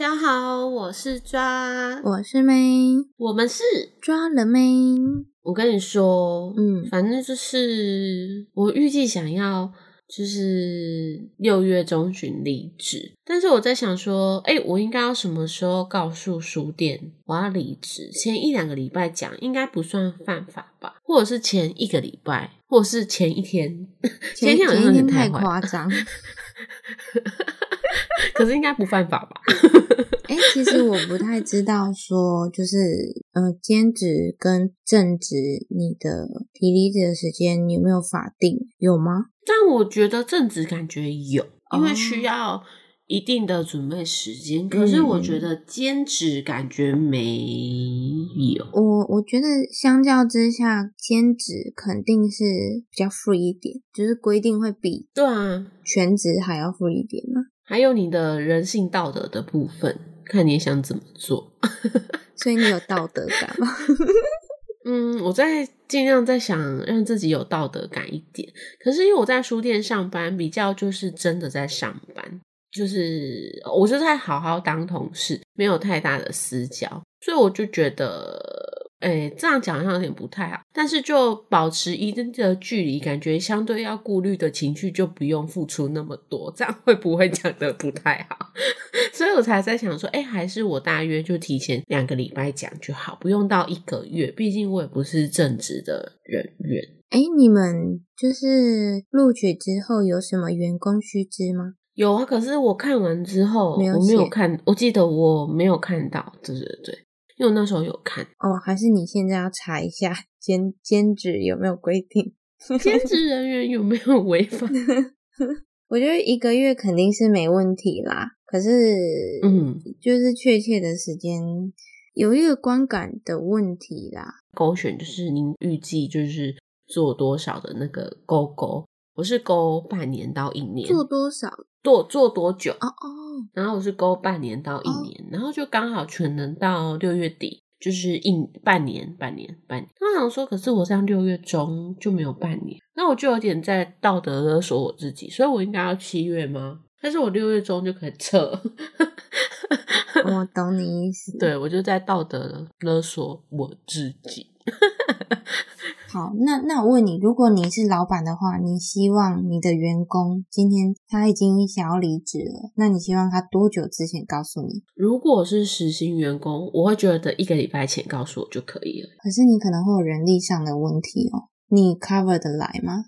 家好，我是抓，我是妹，我们是抓了妹。我跟你说，嗯反正就是我预计想要就是六月中旬离职，但是我在想说，哎、我应该要什么时候告诉书店我要离职？前一两个礼拜讲应该不算犯法吧？或者是前一个礼拜，或者是前一天？前 前一天太坏，夸张。可是应该不犯法吧？哎、其实我不太知道说，就是呃，兼职跟正职，你的提离职的时间有没有法定？有吗？但我觉得正职感觉有，因为哦需要一定的准备时间。可是我觉得兼职感觉没有。我我觉得相较之下，兼职肯定是比较 free 一点，就是规定会比对啊，全职还要 free 一点嘛。还有你的人性道德的部分，看你想怎么做。所以你有道德感吗？嗯，我在尽量在想让自己有道德感一点。可是因为我在书店上班，比较就是真的在上班，就是我就在好好当同事，没有太大的私交，所以我就觉得，哎、这样讲好像有点不太好。但是就保持一定的距离，感觉相对要顾虑的情绪就不用付出那么多，这样会不会讲的不太好？所以我才在想说，哎、还是我大约就提前两个礼拜讲就好，不用到一个月，毕竟我也不是正职的人员。哎、你们就是录取之后有什么员工须知吗？有啊，可是我看完之后，没有我没有看，我记得我没有看到，对对对，因为我那时候有看。哦，还是你现在要查一下 兼兼职有没有规定？兼职人员有没有违法？我觉得一个月肯定是没问题啦，可是，嗯，就是确切的时间有一个观感的问题啦。勾选就是您预计就是做多少的那个勾勾，我是勾半年到一年，做多少？做做多久？哦哦，然后我是勾半年到一年，然后就刚好全能到六月底，就是一半年、半年、半年。那我想说，可是我这样六月中就没有半年，那我就有点在道德勒索我自己，所以我应该要七月吗？但是我六月中就可以撤，我懂你意思。，对我就在道德勒索我自己。好，那那我问你，如果你是老板的话，你希望你的员工今天他已经想要离职了，那你希望他多久之前告诉你？如果是实薪员工，我会觉得一个礼拜前告诉我就可以了。可是你可能会有人力上的问题哦，你 cover 得来吗？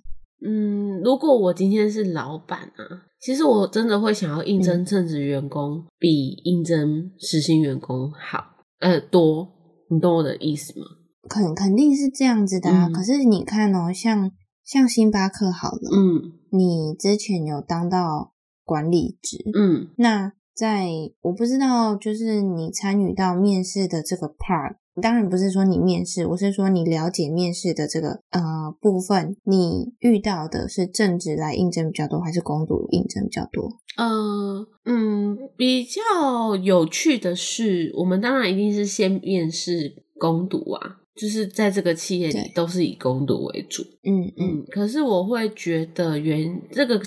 嗯，如果我今天是老板啊，其实我真的会想要应嗯征正职员工比应征实薪员工好，呃，多。你懂我的意思吗？肯肯定是这样子的啊。嗯可是你看哦，像像星巴克好了，嗯你之前有当到管理职，嗯那在我不知道，就是你参与到面试的这个 part，当然不是说你面试，我是说你了解面试的这个呃部分，你遇到的是正职来应征比较多，还是攻读应征比较多？呃嗯，比较有趣的是，我们当然一定是先面试攻读啊，就是在这个企业里都是以攻读为主。嗯嗯嗯，可是我会觉得原这个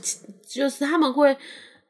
就是他们会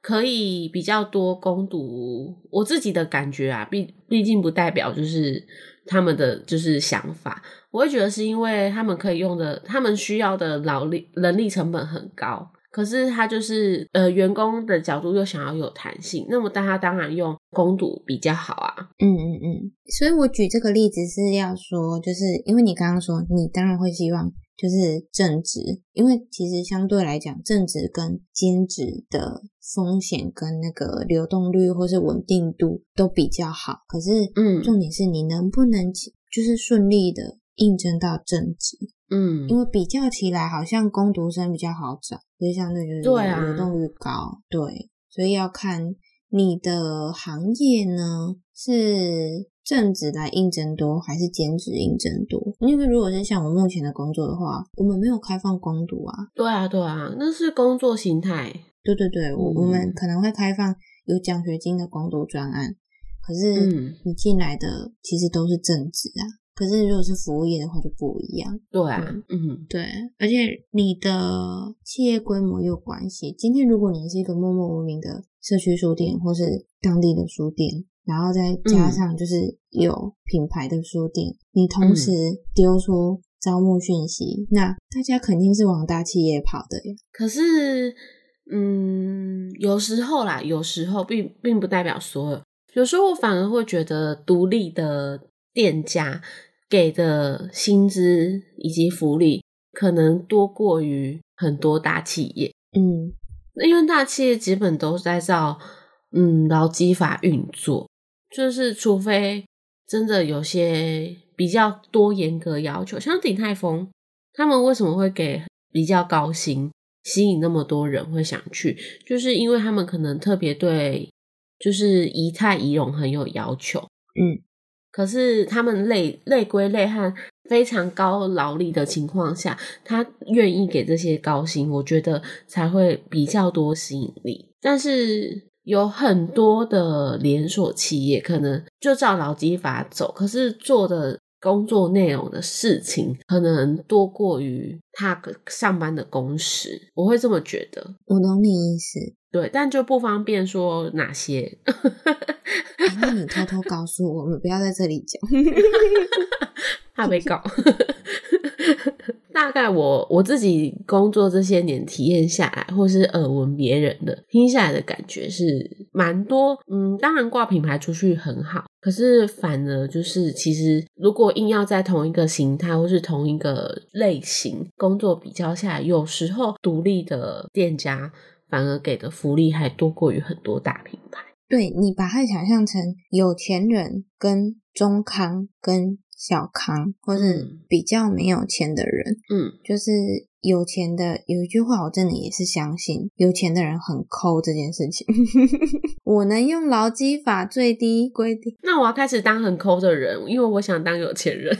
可以比较多攻读我自己的感觉啊，毕毕竟不代表就是他们的就是想法，我会觉得是因为他们可以用的，他们需要的劳力人力成本很高。可是他就是呃，员工的角度又想要有弹性，那么大家当然用攻读比较好啊。嗯嗯嗯。所以我举这个例子是要说，就是因为你刚刚说，你当然会希望就是正职，因为其实相对来讲，正职跟兼职的风险跟那个流动率或是稳定度都比较好。可是，嗯重点是你能不能就是顺利的应征到正职，嗯，因为比较起来，好像工读生比较好找，所以相对就是流动率高，对，所以要看你的行业呢是正职来应征多还是兼职应征多？因为如果是像我目前的工作的话，我们没有开放攻读啊，对啊，对啊，那是工作形态。对对对，我、嗯我们可能会开放有奖学金的攻读专案，可是嗯你进来的其实都是正职啊。可是如果是服务业的话就不一样，对啊，嗯对，而且你的企业规模有关系。今天如果你是一个默默无名的社区书店或是当地的书店，然后再加上就是有品牌的书店，你同时丢出招募讯息，那大家肯定是往大企业跑的呀。可是，嗯，有时候啦，有时候并并不代表所有，有时候我反而会觉得独立的店家给的薪资以及福利可能多过于很多大企业。嗯，因为大企业基本都是在照嗯劳基法运作，就是除非真的有些比较多严格要求，像鼎泰丰，他们为什么会给比较高薪，吸引那么多人会想去，就是因为他们可能特别对就是仪态仪容很有要求，嗯，可是他们累累归累和非常高劳力的情况下，他愿意给这些高薪，我觉得才会比较多吸引力。但是有很多的连锁企业可能就照劳基法走，可是做的工作内容的事情可能多过于他上班的工时，我会这么觉得。我懂你意思，对，但就不方便说哪些。那你偷偷告诉我们，不要在这里讲。怕被告。大概我我自己工作这些年体验下来，或是耳闻别人的听下来的感觉是蛮多。嗯，当然挂品牌出去很好，可是反而就是其实如果硬要在同一个形态或是同一个类型工作比较下来，有时候独立的店家反而给的福利还多过于很多大品牌。对你把它想象成有钱人跟中康跟。小康，或是比较没有钱的人，嗯，就是有钱的。有一句话，我真的也是相信，有钱的人很抠这件事情。我能用劳基法最低规定，那我要开始当很抠的人，因为我想当有钱人。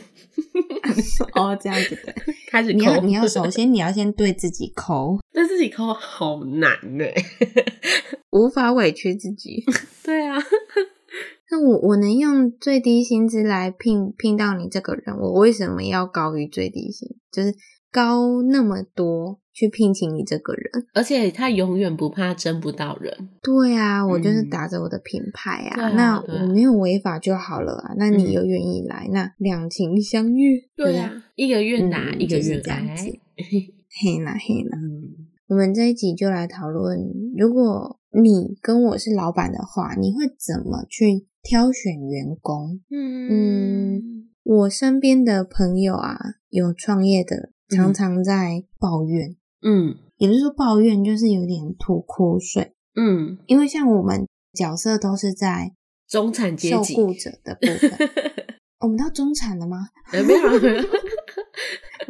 哦，这样子的，开始你要你要首先你要先对自己抠，对自己抠好难呢，无法委屈自己。对啊。那我我能用最低薪资来聘聘到你这个人，我为什么要高于最低薪？就是高那么多去聘请你这个人，而且他永远不怕争不到人。对啊，我就是打着我的品牌啊，那我没有违法就好了啊。那你又愿意来，那两情相悦。对啊，一个愿打，一个愿挨。嘿啦嘿啦，我们这一集就来讨论，如果你跟我是老板的话，你会怎么去？挑选员工，嗯，我身边的朋友啊，有创业的，常常在抱怨，嗯，也不是说抱怨，就是有点吐苦水，嗯，因为像我们角色都是在中产阶级受雇者的部分，我们到中产了吗？没有，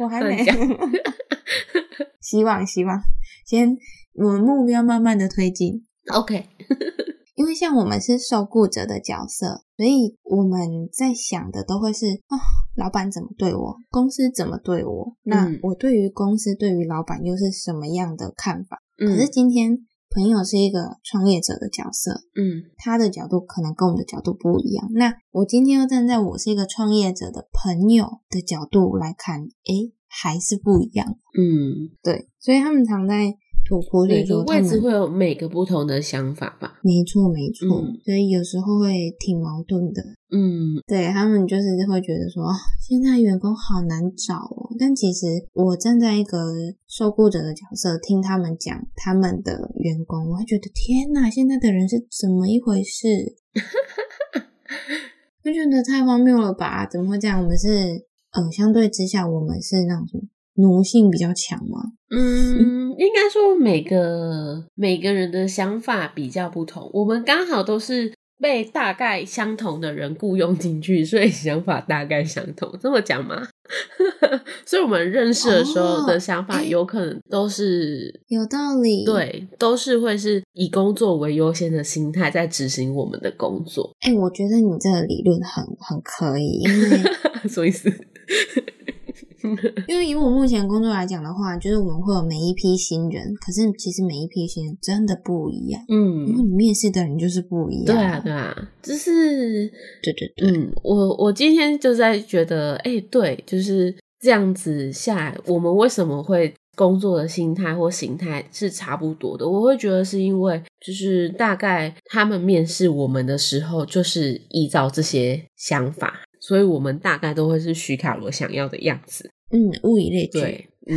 我还没，希望希望，先我们目标慢慢的推进，OK。因为像我们是受雇者的角色，所以我们在想的都会是哦，老板怎么对我，公司怎么对我，那我对于公司、对于老板又是什么样的看法？可是今天朋友是一个创业者的角色，嗯，他的角度可能跟我们的角度不一样。那我今天又站在我是一个创业者的朋友的角度来看，诶，还是不一样。嗯，对，所以他们常在。每个位置会有每个不同的想法吧？没错，没错，所以有时候会挺矛盾的。嗯，对他们就是会觉得说，现在员工好难找哦。但其实我站在一个受雇者的角色，听他们讲他们的员工，我会觉得天哪，现在的人是怎么一回事？就觉得太荒谬了吧？怎么会这样？我们是呃，相对之下，我们是那种？奴性比较强吗？嗯，应该说每个每个人的想法比较不同。我们刚好都是被大概相同的人雇佣进去，所以想法大概相同。这么讲吗？所以我们认识的时候的想法有可能都是有道理。对，都是会是以工作为优先的心态在执行我们的工作。哎，我觉得你这个理论很很可以，因为 什么意思？因为以我目前工作来讲的话，就是我们会有每一批新人，可是其实每一批新人真的不一样，嗯，因为你面试的人就是不一样，对啊，对啊，就是对对对，嗯，我我今天就在觉得，哎，对，就是这样子下来，我们为什么会工作的心态或形态是差不多的。我会觉得是因为，就是大概他们面试我们的时候，就是依照这些想法，所以我们大概都会是徐卡罗想要的样子。嗯，物以类聚，对，嗯，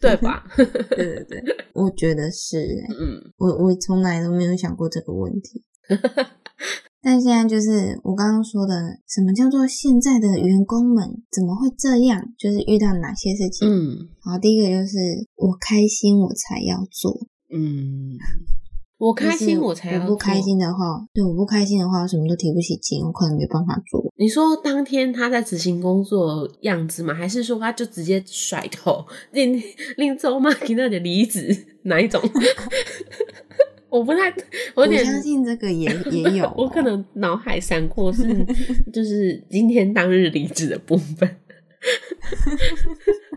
对吧？对对对，我觉得是、欸。嗯，我我从来都没有想过这个问题。但现在就是我刚刚说的，什么叫做现在的员工们怎么会这样？就是遇到哪些事情？嗯然后第一个就是我开心我才要做，嗯，我开心我才要我不开。心的话，对我不开心的话，我什么都提不起劲，我可能没办法做。你说当天他在执行工作的样子吗？还是说他就直接甩头，令令周妈给那的离职哪一种？我不太，我有我点相信这个也也有哦、我可能脑海闪过是就是今天当日离职的部分。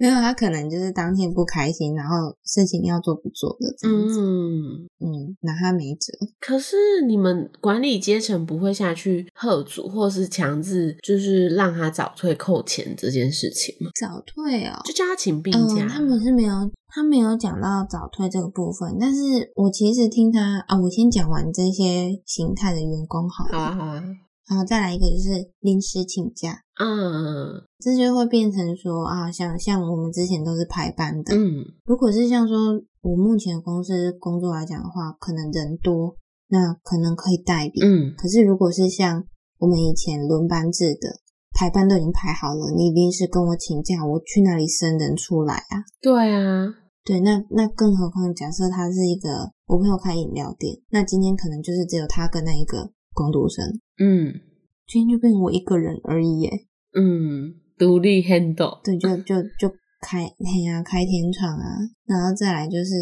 没有，他可能就是当天不开心，然后事情要做不做的这样子。嗯，嗯，拿他没辙。可是你们管理阶层不会下去喝阻，或是强制就是让他早退扣钱这件事情吗？早退哦，就叫他请病假。嗯，他们是没有，他没有讲到早退这个部分。但是我其实听他啊，我先讲完这些形态的员工好了，好啊好啊，然后再来一个就是临时请假，嗯这就会变成说啊，像像我们之前都是排班的，嗯如果是像说我目前的公司工作来讲的话，可能人多，那可能可以代理。嗯可是如果是像我们以前轮班制的，排班都已经排好了，你临时跟我请假，我去哪里生人出来啊？对啊，对，那那更何况假设他是一个我朋友开饮料店，那今天可能就是只有他跟那一个工读生，嗯今天就变成我一个人而已耶。嗯，独立 handle。对，就就就开嘿啊、开天窗啊，然后再来就是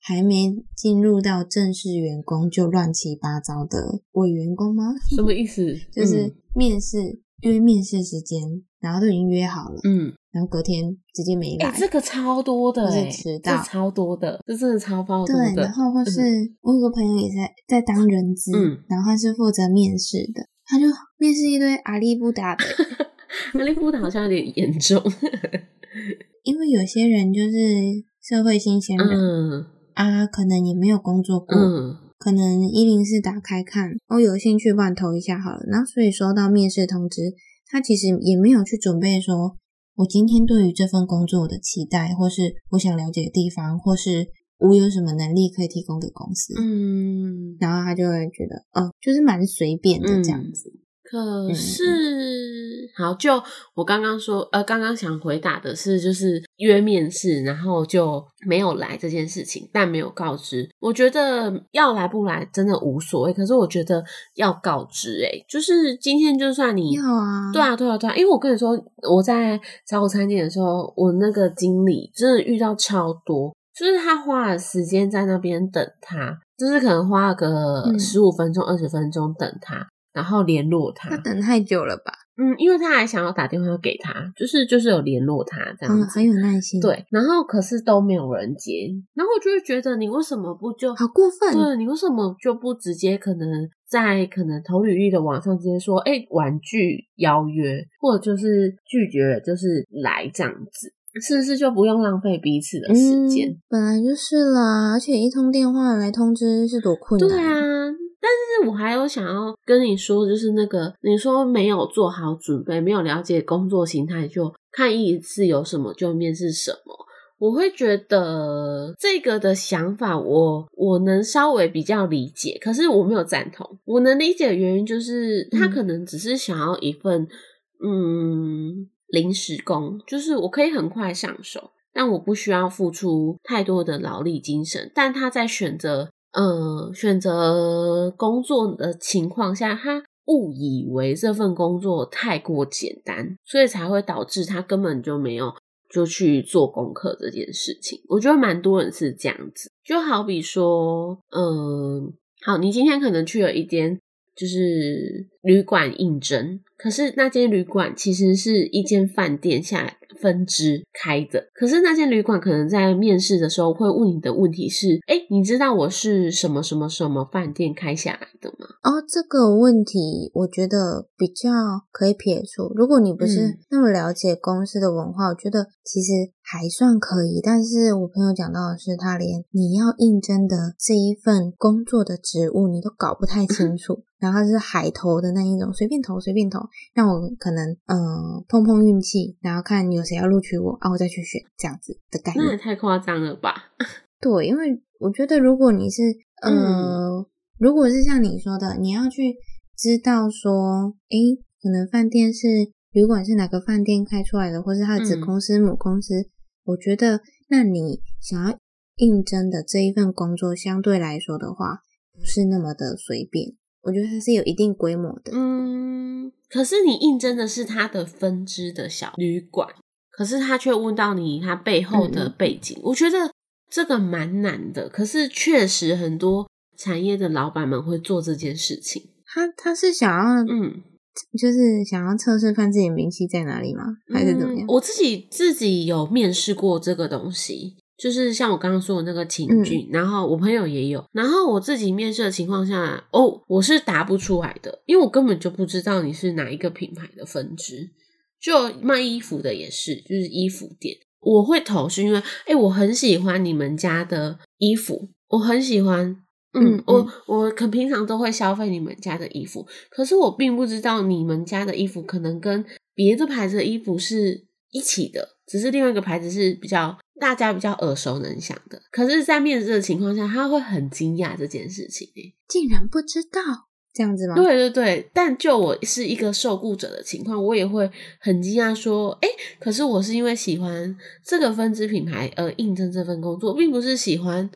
还没进入到正式员工就乱七八糟的伪员工吗？什么意思？就是面试约面试时间，然后都已经约好了，嗯，然后隔天直接没哎、来。这个超多的迟到超多的，这真的超爆多对，的然。后或是我有个朋友也在在当人资，嗯然后他是负责面试的，他就面试一堆阿里不达的，阿利布达好像有点严重。因为有些人就是社会新鲜人、嗯啊，可能也没有工作过，嗯可能一零四打开看，哦，有兴趣投一下好了，然后所以收到面试通知，他其实也没有去准备说，我今天对于这份工作的期待，或是我想了解的地方，或是我有什么能力可以提供给公司，嗯，然后他就会觉得，哦，就是蛮随便的这样子。可是，好，就我刚刚说，呃，刚刚想回答的是，就是约面试，然后就没有来这件事情，但没有告知。我觉得要来不来真的无所谓，可是我觉得要告知、欸，就是今天就算你要啊，对啊，对啊，对啊，因为我跟你说，我在早午餐店的时候，我那个经理真的遇到超多，就是他花了时间在那边等他，就是可能花了个嗯。十五分钟、二十分钟等他，然后联络他。他等太久了吧？嗯，因为他还想要打电话给他，就是就是有联络他这样嗯，子。很有耐心，，对，然后可是都没有人接，然后我就会觉得你为什么不就好过分。对你为什么就不直接可能在可能投履历的网上直接说，哎、婉拒邀约，或者就是拒绝，就是来这样子，是不是就不用浪费彼此的时间？嗯，本来就是啦，而且一通电话来通知是多困难。对啊，但是我还有想要跟你说，就是那个你说没有做好准备，没有了解工作形态，就看一次有什么就面试什么。我会觉得这个的想法我，我能稍微比较理解，可是我没有赞同。我能理解的原因就是，他嗯可能只是想要一份嗯临时工，就是我可以很快上手，但我不需要付出太多的劳力精神。但他在选择嗯选择工作的情况下，他误以为这份工作太过简单，所以才会导致他根本就没有就去做功课这件事情。我觉得蛮多人是这样子，就好比说，嗯，好，你今天可能去了一间就是旅馆应征，可是那间旅馆其实是一间饭店下分支开的，可是那间旅馆可能在面试的时候会问你的问题是：哎，你知道我是什么什么什么饭店开下来的吗？哦，这个问题我觉得比较可以撇除。如果你不是嗯那么了解公司的文化，我觉得其实还算可以，但是我朋友讲到的是，他连你要应征的这一份工作的职务你都搞不太清 楚，然后是海投的那一种，随便投随便投，让我可能嗯碰碰运气，然后看有谁要录取我啊，我再去选这样子的概念。那也太夸张了吧？对，因为我觉得如果你是呃，如果是像你说的，你要去知道说，诶，可能饭店是旅馆是哪个饭店开出来的，或是他的子公司、母公司，我觉得那你想要应征的这一份工作，相对来说的话，不是那么的随便。我觉得它是有一定规模的。嗯，可是你应征的是它的分支的小旅馆，可是他却问到你他背后的背景，我觉得这个蛮难的。可是确实很多产业的老板们会做这件事情。他他是想要嗯。就是想要测试看自己名气在哪里吗？还是怎么样？我自己自己有面试过这个东西，就是像我刚刚说的那个情境，然后我朋友也有，然后我自己面试的情况下，哦，我是答不出来的，因为我根本就不知道你是哪一个品牌的分支。就卖衣服的也是，就是衣服店，我会投是因为，哎，我很喜欢你们家的衣服，我很喜欢。嗯，我我可平常都会消费你们家的衣服，可是我并不知道你们家的衣服可能跟别的牌子的衣服是一起的，只是另外一个牌子是比较大家比较耳熟能详的。可是，在面试的情况下，他会很惊讶这件事情，竟然不知道这样子吗？对对对，但就我是一个受雇者的情况，我也会很惊讶说，哎，可是我是因为喜欢这个分支品牌而应征这份工作，并不是喜欢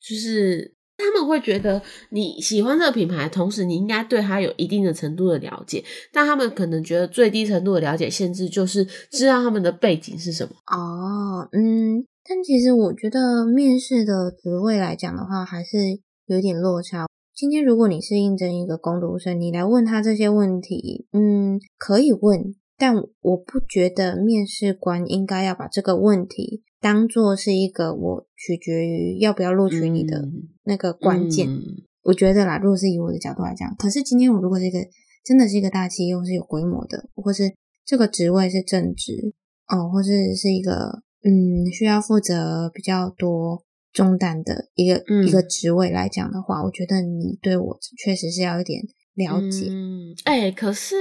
就是。他们会觉得你喜欢这个品牌，同时你应该对它有一定的程度的了解，但他们可能觉得最低程度的了解限制就是知道他们的背景是什么。哦，嗯，但其实我觉得面试的职位来讲的话，还是有点落差。今天如果你是应征一个工读生，你来问他这些问题，嗯，可以问。但我不觉得面试官应该要把这个问题当做是一个我取决于要不要录取你的那个关键。我觉得啦，如果是以我的角度来讲，可是今天我如果是一个真的是一个大企业，或是有规模的，或是这个职位是正职哦，或是是一个嗯需要负责比较多中担的一个一个职位来讲的话，我觉得你对我确实是要一点了解。嗯，哎，可是。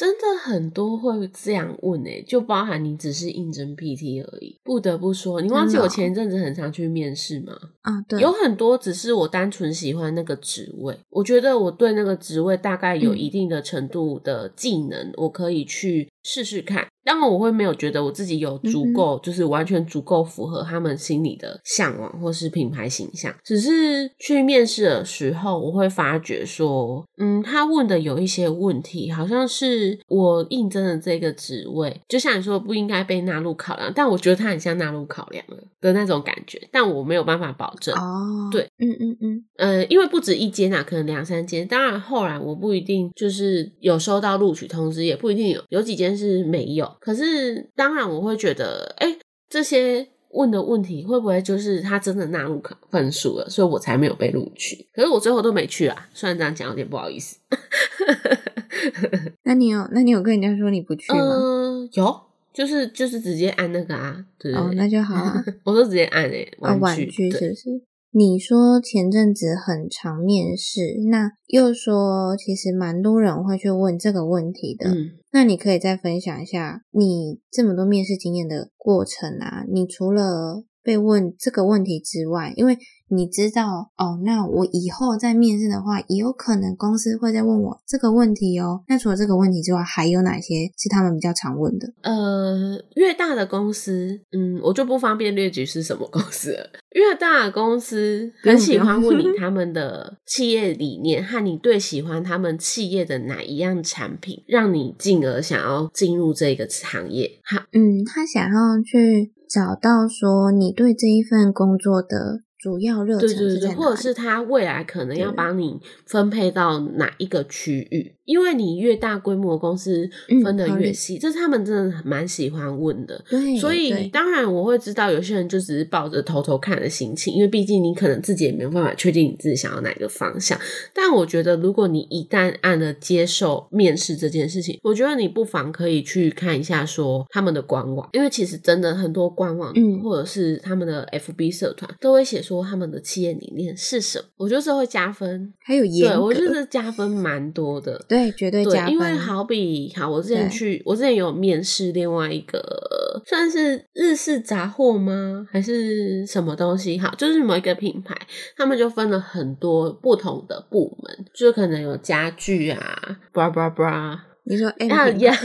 真的很多会这样问诶，就包含你只是应征 PT 而已。不得不说，你忘记我前一阵子很常去面试吗？啊，对，有很多只是我单纯喜欢那个职位，我觉得我对那个职位大概有一定的程度的技能，我可以去试试看。当然，我会没有觉得我自己有足够，就是完全足够符合他们心里的向往或是品牌形象。只是去面试的时候，我会发觉说，嗯，他问的有一些问题，好像是我应征的这个职位，就像你说不应该被纳入考量，但我觉得他很像纳入考量了的那种感觉，但我没有办法保证。哦，对，嗯嗯嗯，呃，因为不止一间啊，可能两三间。当然，后来我不一定就是有收到录取通知，也不一定有，有几间是没有。可是，当然我会觉得，哎，这些问的问题会不会就是他真的纳入考分数了，所以我才没有被录取？可是我最后都没去啊，虽然这样讲有点不好意思。那你有，那你有跟人家说你不去吗？嗯，有，就是就是直接按那个啊，对对哦，那就好啊，我都直接按诶，婉拒是不是？你说前阵子很常面试，那又说其实蛮多人会去问这个问题的。嗯，那你可以再分享一下你这么多面试经验的过程啊？你除了被问这个问题之外，因为你知道哦，那我以后在面试的话，也有可能公司会再问我这个问题哦。那除了这个问题之外，还有哪些是他们比较常问的？呃，越大的公司，嗯，我就不方便列举是什么公司了。越大的公司很喜欢问你 他们的企业理念和你最喜欢他们企业的哪一样产品，让你进而想要进入这个行业。好，嗯，他想要去找到说你对这一份工作的。主要热对对对，或者是他未来可能要帮你分配到哪一个区域？因为你越大规模的公司嗯分的越细，这是他们真的蛮喜欢问的。对，所以对当然我会知道有些人就只是抱着偷偷看的心情，因为毕竟你可能自己也没有办法确定你自己想要哪个方向。但我觉得，如果你一旦按了接受面试这件事情，我觉得你不妨可以去看一下说他们的官网，因为其实真的很多官网，嗯或者是他们的 FB 社团都会写说他们的企业理念是什么，我觉得这会加分。还有严格，对我觉得加分蛮多的。对绝对加对，分，因为好比好，我之前去，我之前有面试另外一个算是日式杂货吗？还是什么东西？好，就是某一个品牌，他们就分了很多不同的部门，就可能有家具啊，bra bra bra，你说品呀。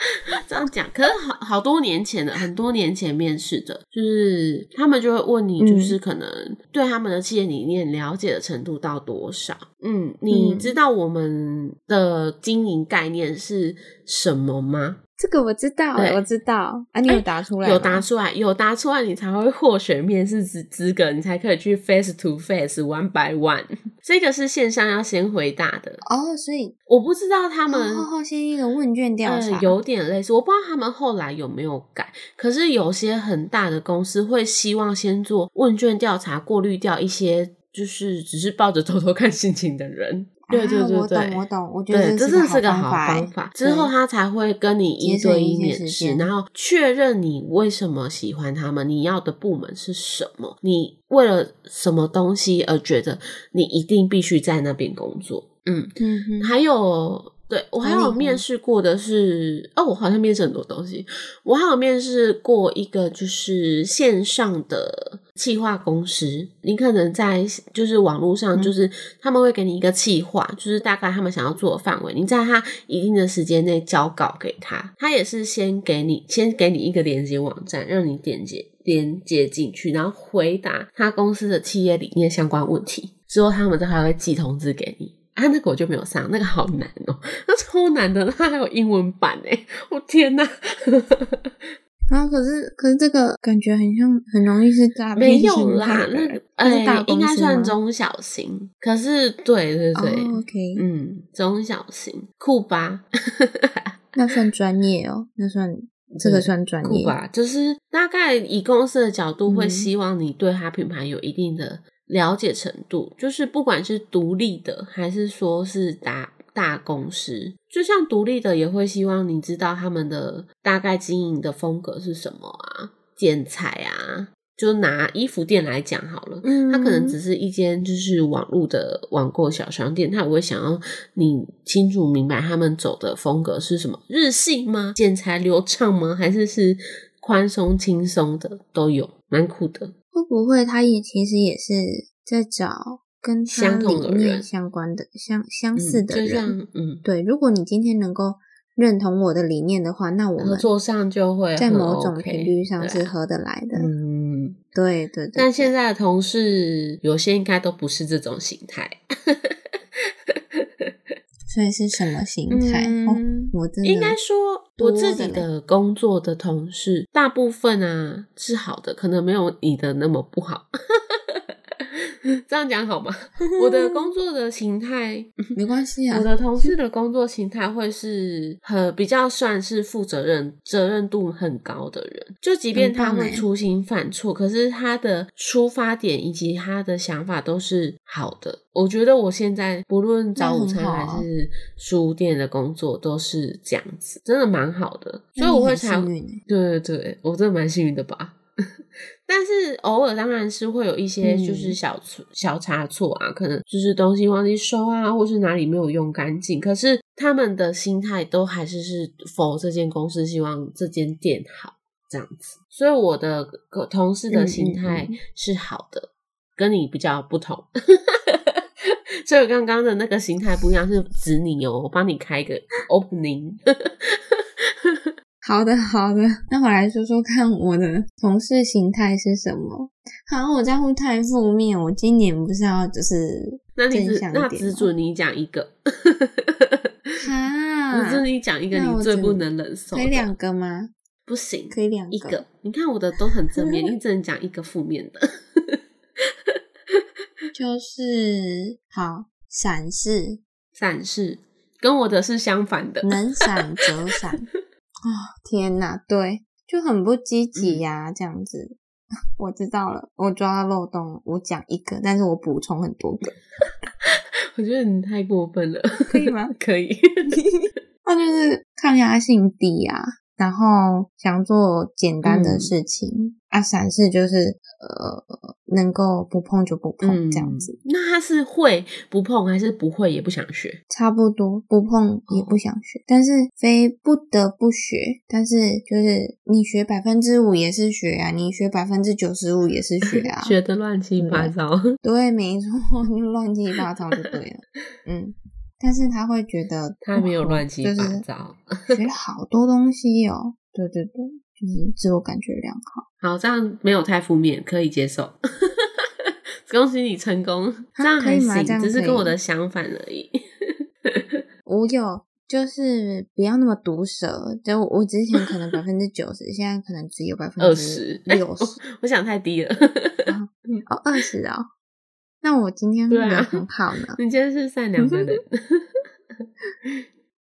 这样讲，可是好好多年前的，很多年前面试的，就是他们就会问你，嗯就是可能对他们的企业理念了解的程度到多少？嗯，你嗯知道我们的经营概念是什么吗？这个我知道，我知道啊，你有哎答出来吗？有答出来，有答出来，你才会获选面试资资格，你才可以去 face to face one by one。这个是线上要先回答的，哦，所以我不知道他们后后先一个问卷调查，呃，有点类似，我不知道他们后来有没有改。可是有些很大的公司会希望先做问卷调查，过滤掉一些就是只是抱着偷偷看心情的人。对对啊我对对，懂我懂，我觉得对，这是个好方法。之后他才会跟你一对一面试，然后确认你为什么喜欢他们，你要的部门是什么，你为了什么东西而觉得你一定必须在那边工作。嗯，嗯，还有，对我还有面试过的是，哦，我好像面试很多东西。我还有面试过一个就是线上的企划公司，你可能在就是网络上，嗯就是他们会给你一个企划，就是大概他们想要做的范围，你在他一定的时间内交稿给他，他也是先给你先给你一个连接网站，让你点接连接进去，然后回答他公司的企业理念相关问题，之后他们都还会寄通知给你。啊，那个我就没有上，那个好难哦、那超难的，它还有英文版哎，我天哪！啊，可是可是这个感觉很像，很容易是诈骗没有啦那个它是大哎，应该算中小型，可是对对对，哦，OK，嗯，中小型酷吧，那算专业哦，那算这个算专业，吧，就是大概以公司的角度会嗯希望你对它品牌有一定的了解程度，就是不管是独立的还是说是大大公司，就像独立的也会希望你知道他们的大概经营的风格是什么啊，剪裁啊。就拿衣服店来讲好了，嗯它可能只是一间就是网络的网购小商店，它也会想要你清楚明白他们走的风格是什么，日系吗？剪裁流畅吗？还是是宽松轻松的都有，蛮酷的。会不会他也其实也是在找跟他相同理念相关的、相相似的嗯、就像人？嗯，对，如果你今天能够认同我的理念的话，那我们合作上就会在某种频率上是合得来的。嗯，对对对。但现在的同事有些应该都不是这种形态。所以是什么心态？我真的应该说，我自己的的工作的同事，大部分啊是好的，可能没有你的那么不好。这样讲好吗？我的工作的形态，没关系啊我。的同事的工作形态会是很比较算是负责任、责任度很高的人。就即便他会粗心犯错，可是他的出发点以及他的想法都是好的。我觉得我现在不论早午餐还是书店的工作都是这样子，真的蛮好的。所以我会才对对对，我真的蛮幸运的吧。但是偶尔当然是会有一些就是嗯小错、小差错啊，可能就是东西忘记收啊，或是哪里没有用干净。可是他们的心态都还是是否这间公司希望这间店好这样子。所以我的同事的心态是好的，跟你比较不同。所以我刚刚的那个心态不一样，是指你哦，我帮你开个 opening。好的，好的。那我来说说看，我的同事形态是什么？好，我这样会太负面。我今年不是要就是那你只正向一点吗那 只准你讲一个，哈，只准你讲一个你最不能忍受。可以两个吗？不行，可以两一个。你看我的都很正面，你 只能讲一个负面的。就是好闪视，闪示，跟我的是相反的。能闪则闪啊！天哪，对，就很不积极呀，这样子。我知道了，我抓到漏洞了。我讲一个，但是我补充很多个。我觉得你太过分了，可以吗？可以。那就是抗压性低啊。然后想做简单的事情啊，闪是就是呃，能够不碰就不碰这样子。那他是会不碰，还是不会也不想学？差不多不碰也不想学，但是非不得不学。但是就是你学百分之五也是学啊，你学百分之九十五也是学啊，学的乱七八糟。对，没错，乱七八糟就对了。嗯。但是他会觉得他没有乱七八糟，学了好多东西哦。对对对，就是自我感觉良好。好，这样没有太负面，可以接受。恭喜你成功，这样还行，只是跟我的相反而已。我有，就是不要那么毒舌。就我之前可能百分之九十，现在可能只有百分之二十六十。我想太低了。哦，二十啊。那我今天人很好呢。你今天是善良的人。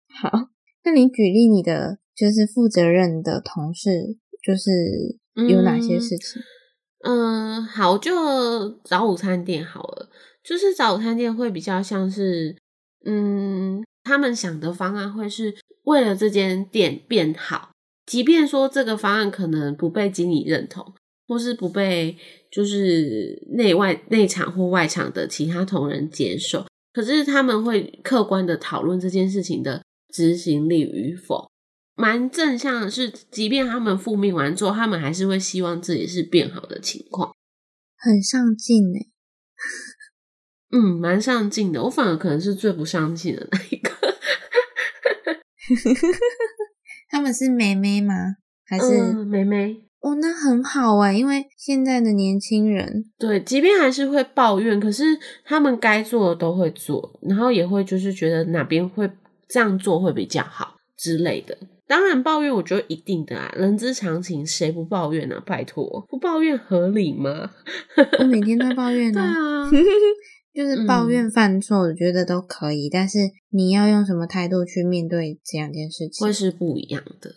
好，那你举例你的就是负责任的同事，就是有哪些事情？嗯，好，就早午餐店好了。就是早午餐店会比较像是，嗯，他们想的方案会是为了这间店变好，即便说这个方案可能不被经理认同。或是不被就是内外内场或外场的其他同仁接受，可是他们会客观的讨论这件事情的执行力与否，蛮正向的是，即便他们复命完之后，他们还是会希望自己是变好的情况，很上进呢。嗯，蛮上进的，我反而可能是最不上进的那一个。他们是妹妹吗？还是妹妹？哦，那很好哎，因为现在的年轻人，对，即便还是会抱怨，可是他们该做的都会做，然后也会就是觉得哪边会这样做会比较好之类的。当然，抱怨我觉得一定的啊，人之常情，谁不抱怨呢？拜托，不抱怨合理吗？我每天都抱怨啊，就是抱怨犯错，我觉得都可以，但是你要用什么态度去面对这两件事情，会是不一样的。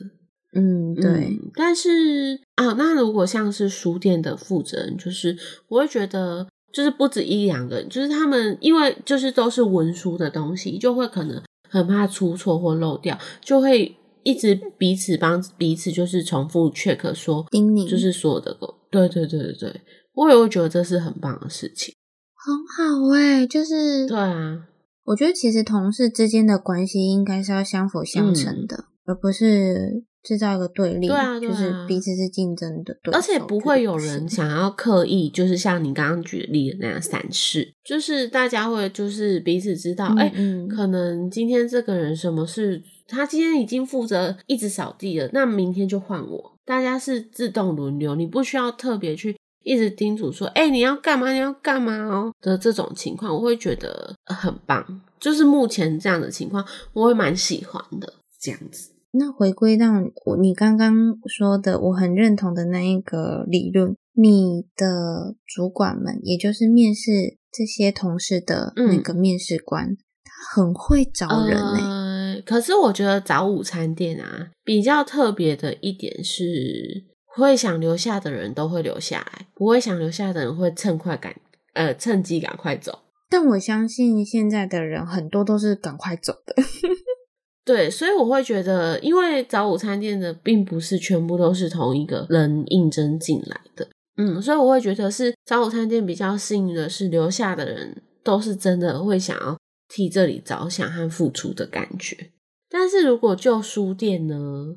嗯，对。但是啊，那如果像是书店的负责人，就是我会觉得，就是不止一两个人，就是他们，因为就是都是文书的东西，就会可能很怕出错或漏掉，就会一直彼此帮彼此，就是重复 check 说叮咛，就是所有的狗。对对对对对，我也会觉得这是很棒的事情，很好哎，就是对啊，我觉得其实同事之间的关系应该是要相辅相成的，而不是。制造一个对立，对啊，就是彼此是竞争的对而且不会有人。想要刻意，就是像你刚刚举例的那样散示，就是大家会就是彼此知道，哎，可能今天这个人什么事，他今天已经负责一直扫地了，那明天就换我，大家是自动轮流，你不需要特别去一直叮嘱说，哎，你要干嘛，你要干嘛哦的这种情况，我会觉得很棒，就是目前这样的情况，我会蛮喜欢的，这样子。那回归到我你刚刚说的，我很认同的那一个理论，你的主管们，也就是面试这些同事的那个面试官，他很会找人呢。可是我觉得找午餐店啊，比较特别的一点是，会想留下的人都会留下来，不会想留下的人会趁快赶呃趁机赶快走。但我相信现在的人很多都是赶快走的。对，所以我会觉得，因为早午餐店的并不是全部都是同一个人应征进来的，嗯，所以我会觉得是早午餐店比较幸运的是，留下的人都是真的会想要替这里着想和付出的感觉。但是如果就书店呢，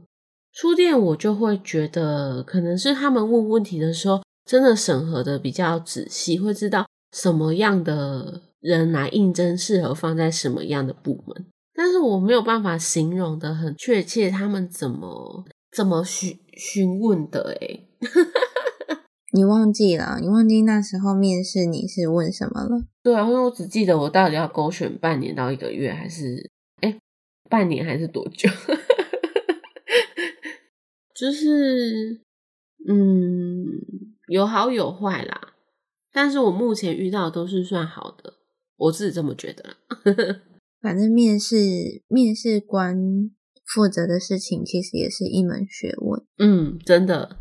书店我就会觉得，可能是他们问问题的时候，真的审核的比较仔细，会知道什么样的人来应征适合放在什么样的部门。但是我没有办法形容的很确切，他们怎么怎么询询问的？诶 你忘记了？你忘记那时候面试你是问什么了？对啊，因为我只记得我到底要勾选半年到一个月，还是哎半年还是多久？就是嗯有好有坏啦，但是我目前遇到都是算好的，我自己这么觉得。反正面试面试官负责的事情，其实也是一门学问。嗯，真的，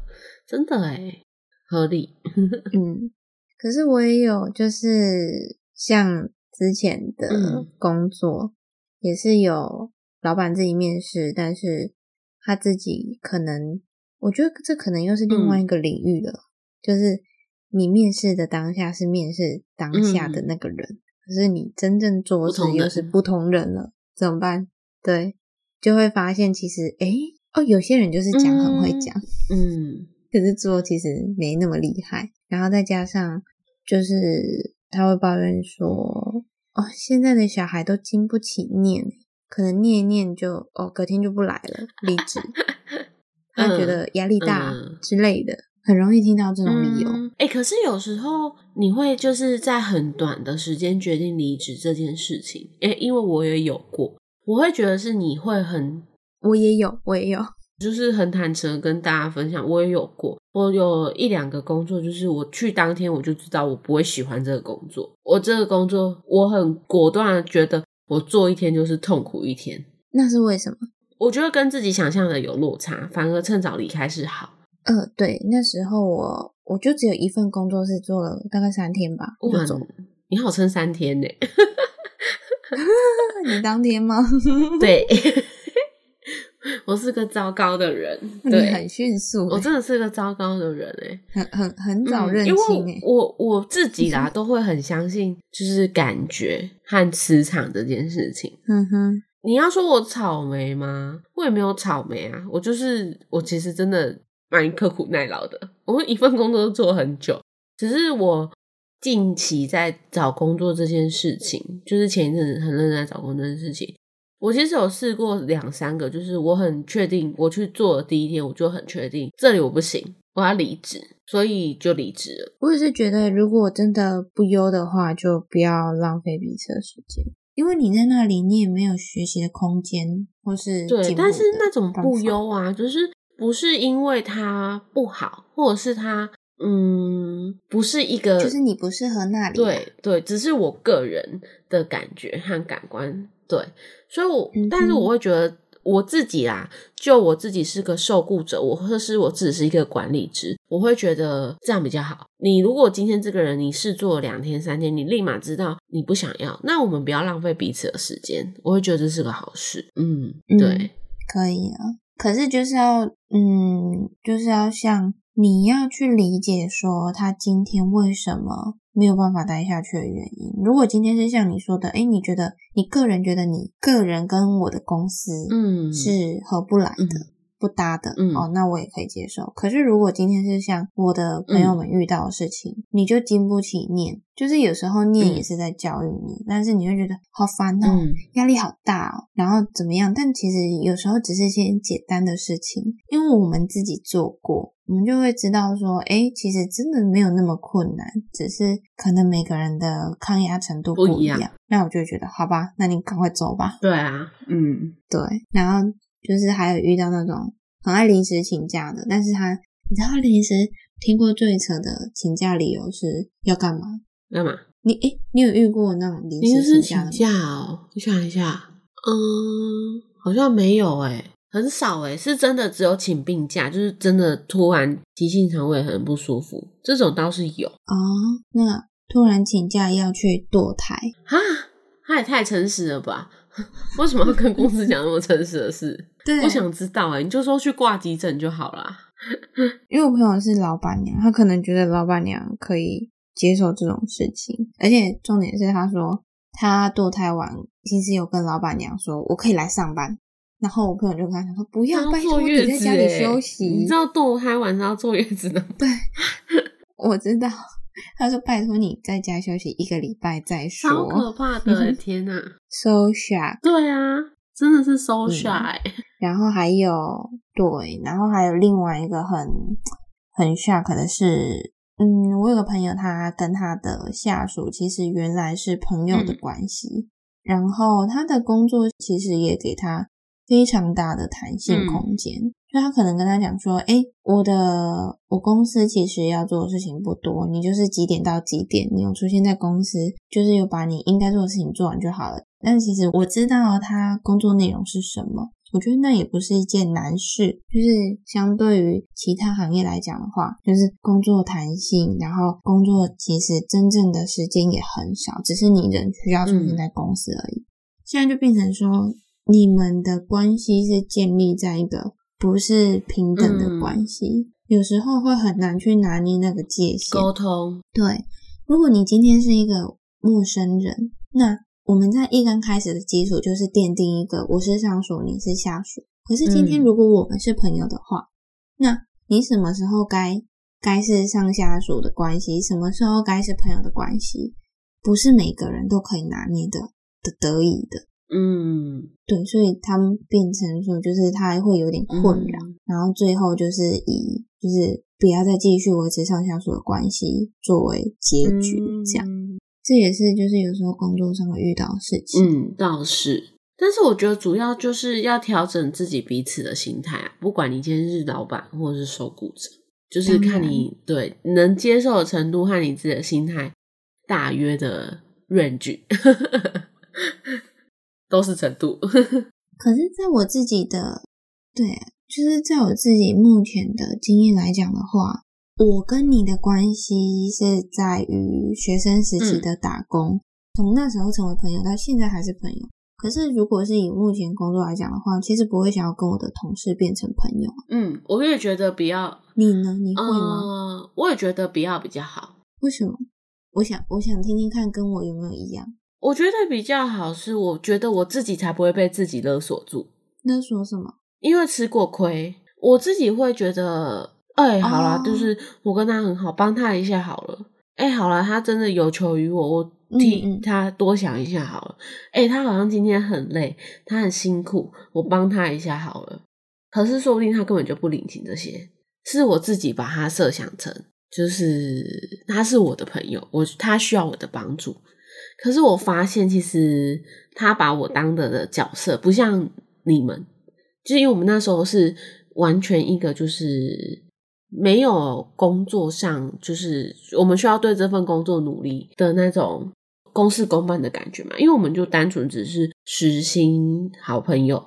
真的哎，合理。嗯，可是我也有，就是像之前的工作，也是有老板自己面试，但是他自己可能，我觉得这可能又是另外一个领域了，就是你面试的当下是面试当下的那个人。可是你真正做事又是不同人了，怎么办？对，就会发现其实，哎，哦，有些人就是讲很会讲，嗯，可是做其实没那么厉害。然后再加上，就是他会抱怨说，哦，现在的小孩都经不起念，可能念一念就，哦，隔天就不来了，离职，他觉得压力大之类的。很容易听到这种理由，哎，可是有时候你会就是在很短的时间决定离职这件事情，哎，因为我也有过，我会觉得是你会很，我也有，我也有，就是很坦诚跟大家分享，我也有过，我有一两个工作，就是我去当天我就知道我不会喜欢这个工作，我这个工作我很果断的觉得我做一天就是痛苦一天，那是为什么？我觉得跟自己想象的有落差，反而趁早离开是好。呃，对，那时候我我就只有一份工作是做了大概三天吧，就走。你好，撑三天呢？你当天吗？对，我是个糟糕的人，对，很迅速。我真的是个糟糕的人哎，很很很早认清哎。我我自己啦，都会很相信，就是感觉和磁场这件事情。嗯哼，你要说我草莓吗？我也没有草莓啊，我就是我，其实真的。蛮刻苦耐劳的，我一份工作都做很久。只是我近期在找工作这件事情，就是前一阵子很认真在找工作的事情。我其实有试过两三个，就是我很确定，我去做的第一天，我就很确定这里我不行，我要离职，所以就离职了。我也是觉得，如果真的不优的话，就不要浪费彼此的时间，因为你在那里，你也没有学习的空间，或是对，但是那种不优啊，就是。不是因为他不好，或者是他，嗯，不是一个，就是你不适合那里。对对，只是我个人的感觉和感官。对，所以我，但是我会觉得我自己啦，就我自己是个受雇者，我或是我自己是一个管理职，我会觉得这样比较好。你如果今天这个人你试做两天三天，你立马知道你不想要，那我们不要浪费彼此的时间，我会觉得这是个好事。嗯，对，可以啊。可是就是要，嗯，就是要像你要去理解说他今天为什么没有办法待下去的原因。如果今天是像你说的，哎，你觉得你个人觉得你个人跟我的公司，嗯，是合不来的。不搭的哦，那我也可以接受。可是如果今天是像我的朋友们遇到的事情，你就经不起念，就是有时候念也是在教育你，但是你会觉得好烦哦，压力好大哦，然后怎么样？但其实有时候只是些简单的事情，因为我们自己做过，我们就会知道说，哎，其实真的没有那么困难，只是可能每个人的抗压程度不一样。那我就觉得，好吧，那你赶快走吧。对啊，嗯，对，然后。就是还有遇到那种很爱临时请假的，但是他你知道临时听过最扯的请假理由是要干嘛？干嘛？你诶，你有遇过那种临时请假哦？你想一下，嗯，好像没有诶，很少诶，是真的只有请病假，就是真的突然急性肠胃很不舒服，这种倒是有哦。那突然请假要去堕胎啊？他也太诚实了吧？为什么要跟公司讲那么诚实的事？对，我想知道哎，你就说去挂急诊就好了。因为我朋友是老板娘，她可能觉得老板娘可以接受这种事情，而且重点是她说她堕胎完，其实有跟老板娘说我可以来上班，然后我朋友就跟她说不要，拜托你在家里休息。你知道堕胎完是要坐月子的？对，我知道。他说：“拜托你在家休息一个礼拜再说。”好可怕的天呐 s o shock！对啊，真的是 so shock。然后还有对，然后还有另外一个很很 shock 的是，嗯，我有个朋友，他跟他的下属其实原来是朋友的关系，然后他的工作其实也给他非常大的弹性空间。就他可能跟他讲说，哎，我的我公司其实要做的事情不多，你就是几点到几点，你有出现在公司，就是有把你应该做的事情做完就好了。但其实我知道他工作内容是什么，我觉得那也不是一件难事。就是相对于其他行业来讲的话，就是工作弹性，然后工作其实真正的时间也很少，只是你人需要出现在公司而已。现在就变成说，你们的关系是建立在一个不是平等的关系，有时候会很难去拿捏那个界限。沟通对，如果你今天是一个陌生人，那我们在一刚开始的基础就是奠定一个我是上属，你是下属。可是今天如果我们是朋友的话，那你什么时候该该是上下属的关系，什么时候该是朋友的关系，不是每个人都可以拿捏的的得意的。嗯，对，所以他们变成说，就是他会有点困扰，然后最后就是以就是不要再继续维持上下属的关系作为结局，这样。这也是就是有时候工作上会遇到的事情。嗯，倒是，但是我觉得主要就是要调整自己彼此的心态啊，不管你今天是老板或者是受雇者，就是看你对能接受的程度和你自己的心态大约的 range，都是程度。可是，在我自己的对，就是在我自己目前的经验来讲的话。我跟你的关系是在于学生时期的打工，从那时候成为朋友到现在还是朋友。可是如果是以目前工作来讲的话，其实不会想要跟我的同事变成朋友。嗯，我也觉得比较。你呢？你会吗？我也觉得比较比较好。为什么？我想，我想听听看，跟我有没有一样？我觉得比较好是，我觉得我自己才不会被自己勒索住。勒索什么？因为吃过亏，我自己会觉得。哎，好啦，就是我跟他很好，帮他一下好了。哎，好了，他真的有求于我，我替他多想一下好了。哎，他好像今天很累，他很辛苦，我帮他一下好了。可是说不定他根本就不领情，这些是我自己把他设想成，就是他是我的朋友，我他需要我的帮助。可是我发现，其实他把我当的的角色不像你们，就是因为我们那时候是完全一个就是。没有工作上，就是我们需要对这份工作努力的那种公事公办的感觉嘛？因为我们就单纯只是实心好朋友、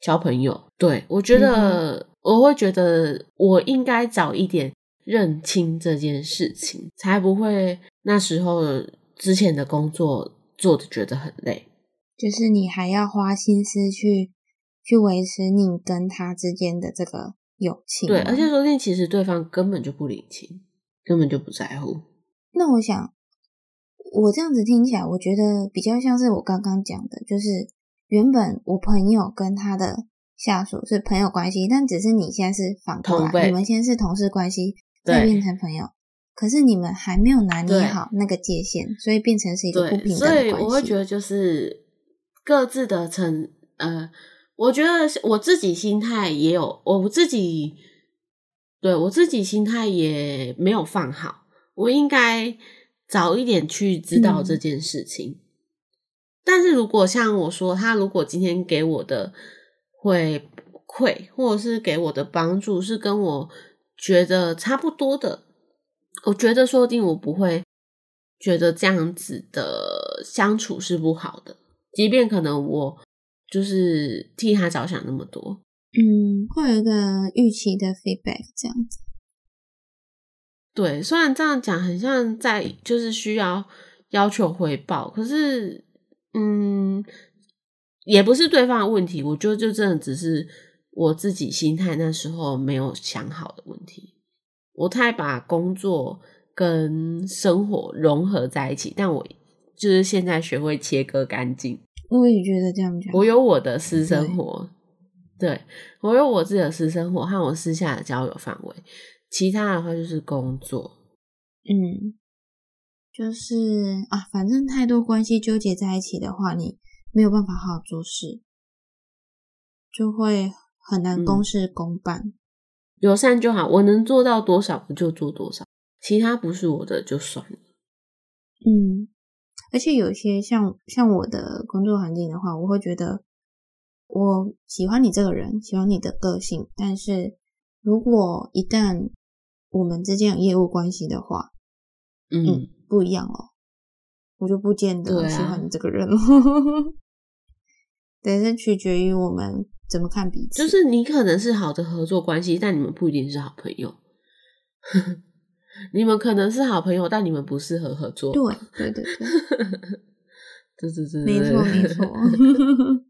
交朋友。对我觉得，我会觉得我应该早一点认清这件事情，才不会那时候之前的工作做的觉得很累。就是你还要花心思去去维持你跟他之间的这个。友情对，而且昨天其实对方根本就不领情，根本就不在乎。那我想，我这样子听起来，我觉得比较像是我刚刚讲的，就是原本我朋友跟他的下属是朋友关系，但只是你现在是反过来，你们先是同事关系，再变成朋友，可是你们还没有拿捏好那个界限，所以变成是一个不平等的关系。所以我会觉得，就是各自的成呃。我觉得我自己心态也有，我自己对我自己心态也没有放好。我应该早一点去知道这件事情。但是如果像我说，他如果今天给我的会馈，或者是给我的帮助是跟我觉得差不多的，我觉得说不定我不会觉得这样子的相处是不好的，即便可能我。就是替他着想那么多，嗯，会有一个预期的 feedback 这样子。对，虽然这样讲很像在就是需要要求回报，可是，嗯，也不是对方的问题，我觉得就真的只是我自己心态那时候没有想好的问题。我太把工作跟生活融合在一起，但我就是现在学会切割干净。我也觉得这样讲。我有我的私生活，对我有我自己的私生活和我私下的交友范围，其他的话就是工作。嗯，就是啊，反正太多关系纠结在一起的话，你没有办法好好做事，就会很难公事公办。友善就好，我能做到多少我就做多少，其他不是我的就算了。嗯。而且有些像像我的工作环境的话，我会觉得我喜欢你这个人，喜欢你的个性，但是如果一旦我们之间有业务关系的话，嗯，不一样哦，我就不见得喜欢你这个人了。对，是取决于我们怎么看彼此。就是你可能是好的合作关系，但你们不一定是好朋友。你们可能是好朋友，但你们不适合合作。对对对对，对对对，没错没错。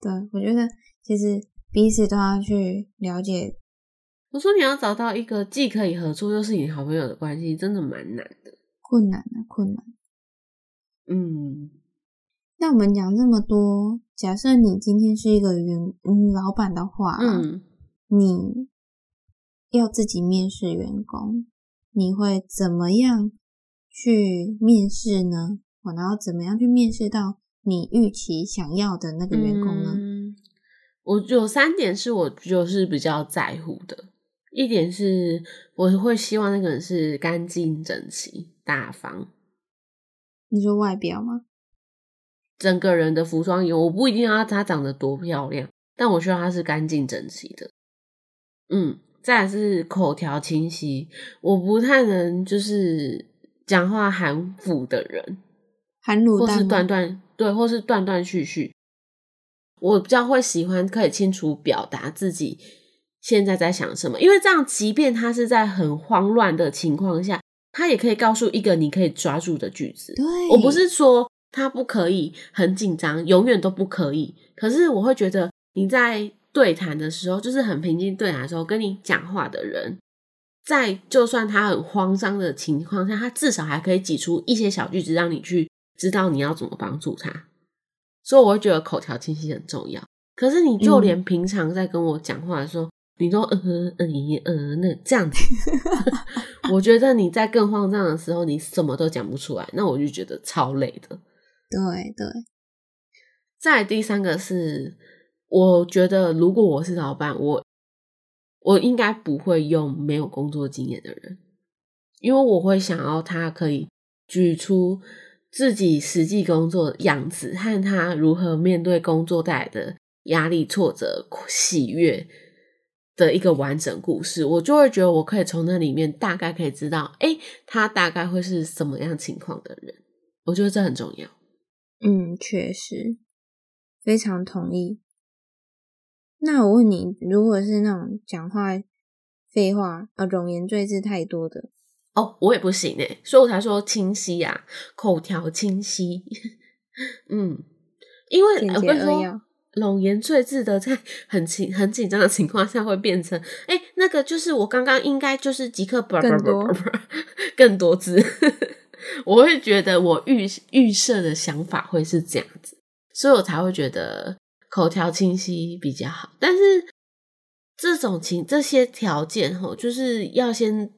对，我觉得其实彼此都要去了解。我说你要找到一个既可以合作又是你好朋友的关系，真的蛮难的，困难啊，困难。嗯，那我们讲这么多，假设你今天是一个员嗯老板的话，嗯，你要自己面试员工，你会怎么样去面试呢？然后怎么样去面试到你预期想要的那个员工呢？嗯，我有三点是我就是比较在乎的，一点是我会希望那个人是干净整齐、大方。你说外表吗？整个人的服装有，我不一定要他长得多漂亮，但我希望他是干净整齐的。嗯，再来是口条清晰，我不太能就是讲话含糊的人，含糊或是断断对，或是断断续续。我比较会喜欢可以清楚表达自己现在在想什么，因为这样，即便他是在很慌乱的情况下。他也可以告诉一个你可以抓住的句子。对，我不是说他不可以很紧张，永远都不可以。可是我会觉得你在对谈的时候，就是很平静对谈的时候，跟你讲话的人，在就算他很慌张的情况下，他至少还可以挤出一些小句子，让你去知道你要怎么帮助他。所以我会觉得口条清晰很重要。可是你就连平常在跟我讲话的时候，你都嗯嗯嗯嗯那这样子。我觉得你在更慌张的时候，你什么都讲不出来，那我就觉得超累的。对对。再第三个是，我觉得如果我是老板，我我应该不会用没有工作经验的人，因为我会想要他可以举出自己实际工作的样子，和他如何面对工作带来的压力、挫折、喜悦。的一个完整故事，我就会觉得我可以从那里面大概可以知道，哎，他大概会是什么样情况的人。我觉得这很重要。嗯，确实，非常同意。那我问你，如果是那种讲话废话啊、冗言赘字太多的，哦，我也不行哎，所以我才说清晰呀，口条清晰。嗯，因为我跟你说。冗言赘字的，在很紧很紧张的情况下，会变成哎，那个就是我刚刚应该就是即刻更多 更多字，我会觉得我预预设的想法会是这样子，所以我才会觉得口条清晰比较好。但是这种情这些条件吼，就是要先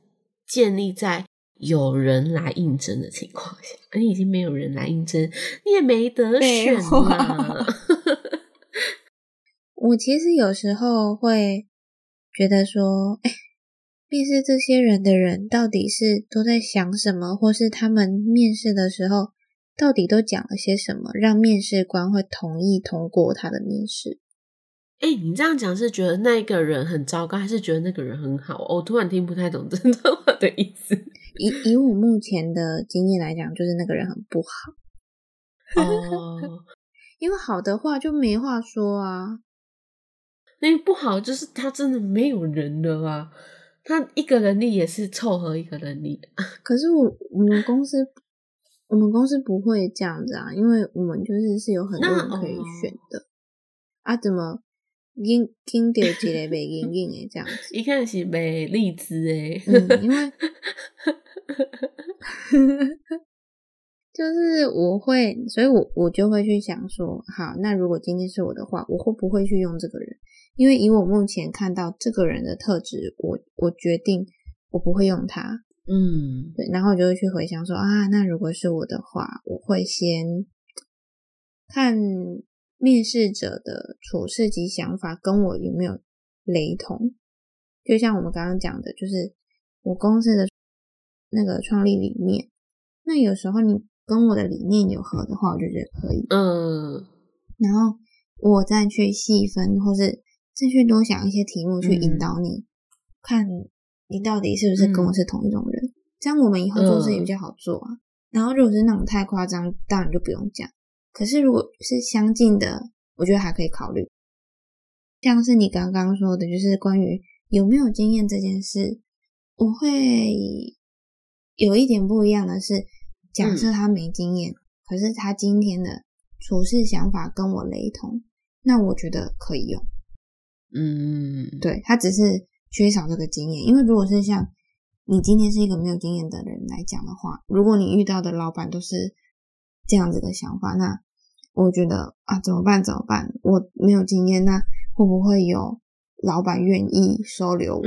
建立在有人来应征的情况下，你已经没有人来应征，你也没得选了。我其实有时候会觉得说，哎，面试这些人的人到底是都在想什么，或是他们面试的时候到底都讲了些什么，让面试官会同意通过他的面试？哎，你这样讲是觉得那个人很糟糕，还是觉得那个人很好？我突然听不太懂这段话的意思。以以我目前的经验来讲，就是那个人很不好。哦，因为好的话就没话说啊。那不好，就是他真的没有人了啊！他一个能力也是凑合一个能力。可是我我们公司我们公司不会这样子啊，因为我们就是是有很多人可以选的啊。怎么硬硬掉起来没硬硬诶？这样子 一看是没荔枝诶，嗯，因为 就是我会，所以我我就会去想说，好，那如果今天是我的话，我会不会去用这个人？因为以我目前看到这个人的特质，我我决定我不会用他，嗯，对，然后我就会去回想说啊，那如果是我的话，我会先看面试者的处事及想法跟我有没有雷同，就像我们刚刚讲的，就是我公司的那个创立理念，那有时候你跟我的理念有合的话，我就觉得可以，嗯，然后我再去细分或是。再去多想一些题目去引导你，看你到底是不是跟我是同一种人，这样我们以后做事也比较好做啊。然后如果是那种太夸张，当然就不用讲。可是如果是相近的我觉得还可以考虑。像是你刚刚说的，就是关于有没有经验这件事，我会有一点不一样的是，假设他没经验，可是他今天的处事想法跟我雷同，那我觉得可以用。嗯，对他只是缺少这个经验，因为如果是像你今天是一个没有经验的人来讲的话，如果你遇到的老板都是这样子的想法，那我觉得啊，怎么办？怎么办？我没有经验，那会不会有老板愿意收留我？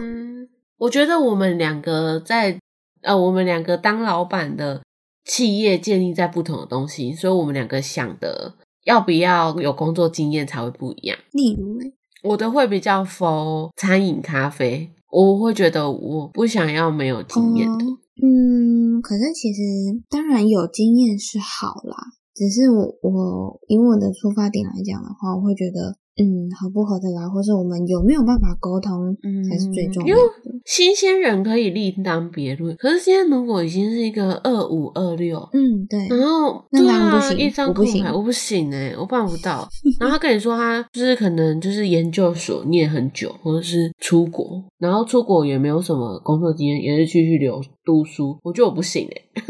嗯，我觉得我们两个在呃，我们两个当老板的企业建立在不同的东西，所以我们两个想的要不要有工作经验才会不一样。例如呢？我的会比较 for 餐饮咖啡，我会觉得我不想要没有经验的。嗯，可是其实当然有经验是好啦，只是我我以我的出发点来讲的话，我会觉得。嗯，合不合得来，或是我们有没有办法沟通，才是最重要的。新鲜人可以另当别论，可是现在如果已经是一个二五二六，嗯，对，然后对啊，一张空白，我不行哎，我办不到。然后他跟你说他就是可能就是研究所念很久，或者是出国，然后出国也没有什么工作经验，也是继续留读书，我觉得我不行哎。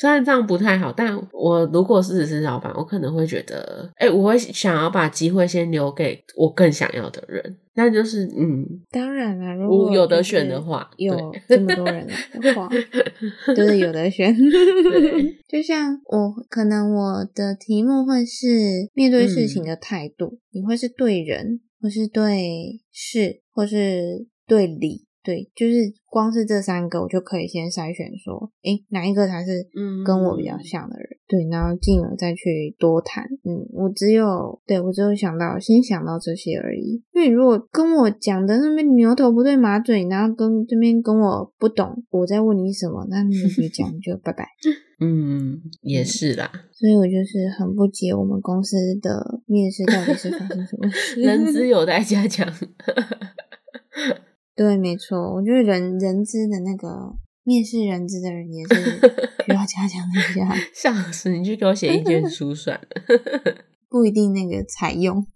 虽然这样不太好，但我如果是是老板，我可能会觉得，哎，我会想要把机会先留给我更想要的人。那就是，嗯，当然了，如果有得选的话，有这么多人 的话，就是有得选。就像我，可能我的题目会是面对事情的态度，你会是对人，或是对事，或是对理。对，就是光是这三个，我就可以先筛选说，诶，哪一个才是跟我比较像的人？对，然后进而再去多谈。嗯，我只有对我只有想到先想到这些而已。因为如果跟我讲的那边牛头不对马嘴，然后跟这边跟我不懂，我在问你什么，那你就讲 就拜拜。嗯，也是啦。所以我就是很不解，我们公司的面试到底是发生什么事？人资有待加强。对，没错，我觉得人人资的那个面试人资的人也是需要加强一下。笑死，你去给我写一 卷书算了，不一定那个采用。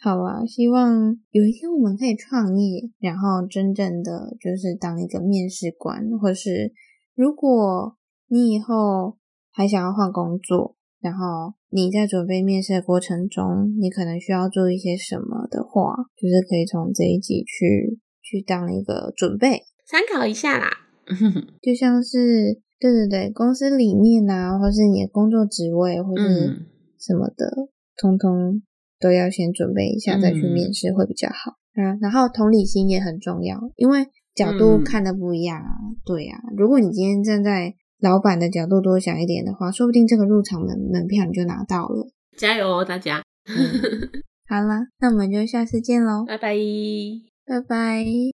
好吧，希望有一天我们可以创业，然后真正的就是当一个面试官，或是如果你以后还想要换工作。然后你在准备面试的过程中，你可能需要做一些什么的话，就是可以从这一集去去当一个准备参考一下啦。就像是对对对，公司理念啊，或是你的工作职位，或是什么的，通通都要先准备一下，再去面试会比较好啊。然后同理心也很重要，因为角度看的不一样啊。对啊，如果你今天站在老板的角度多想一点的话，说不定这个入场的门票你就拿到了。加油哦，大家！好啦，那我们就下次见喽，拜拜，拜拜。